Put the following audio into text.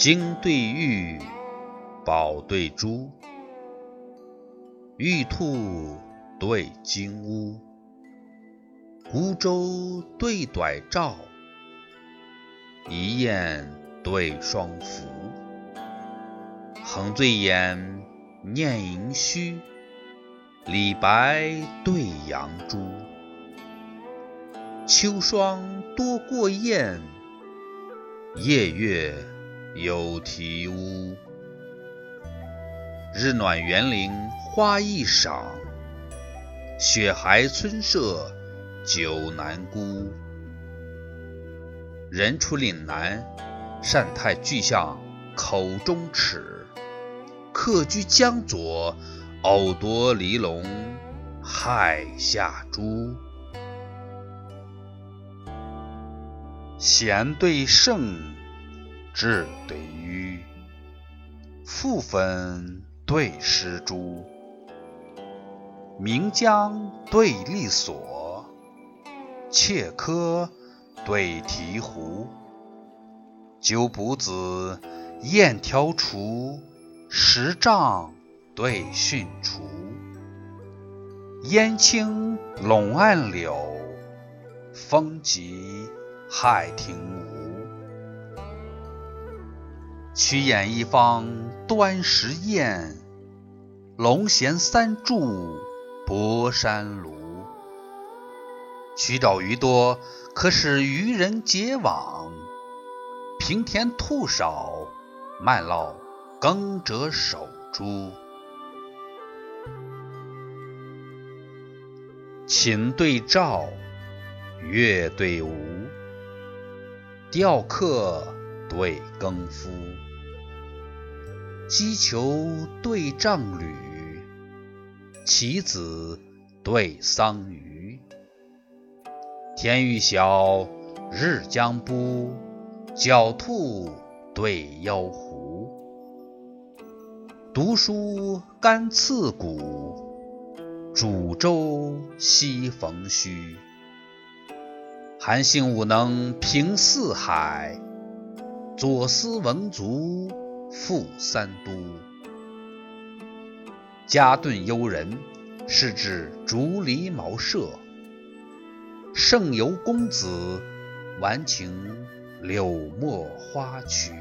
金对玉，宝对珠，玉兔对金乌，孤舟对短棹，一雁对双凫。横醉眼，念盈虚，李白对杨朱。秋霜多过雁，夜月。有啼乌，日暖园林花易赏，雪还村舍酒难沽。人出岭南，善态俱向口中齿；客居江左，偶夺离龙害下珠。贤对圣。志对于复分对诗书名将对利索切科对鹈鹕鸠卜子燕挑雏十帐对讯雏烟青笼暗柳风急海亭曲眼一方端石砚，龙衔三柱博山庐。曲沼鱼多，可使渔人结网；平田兔少，漫劳耕者守株。琴对赵，乐对吴，钓客对耕夫。击球对丈履，棋子对桑榆。天欲晓，日将晡，狡兔对妖狐。读书甘刺骨，煮粥惜逢虚。韩信武能平四海，左思文足。赋三都，家顿幽人，是指竹篱茅舍；盛游公子，玩情柳墨花渠。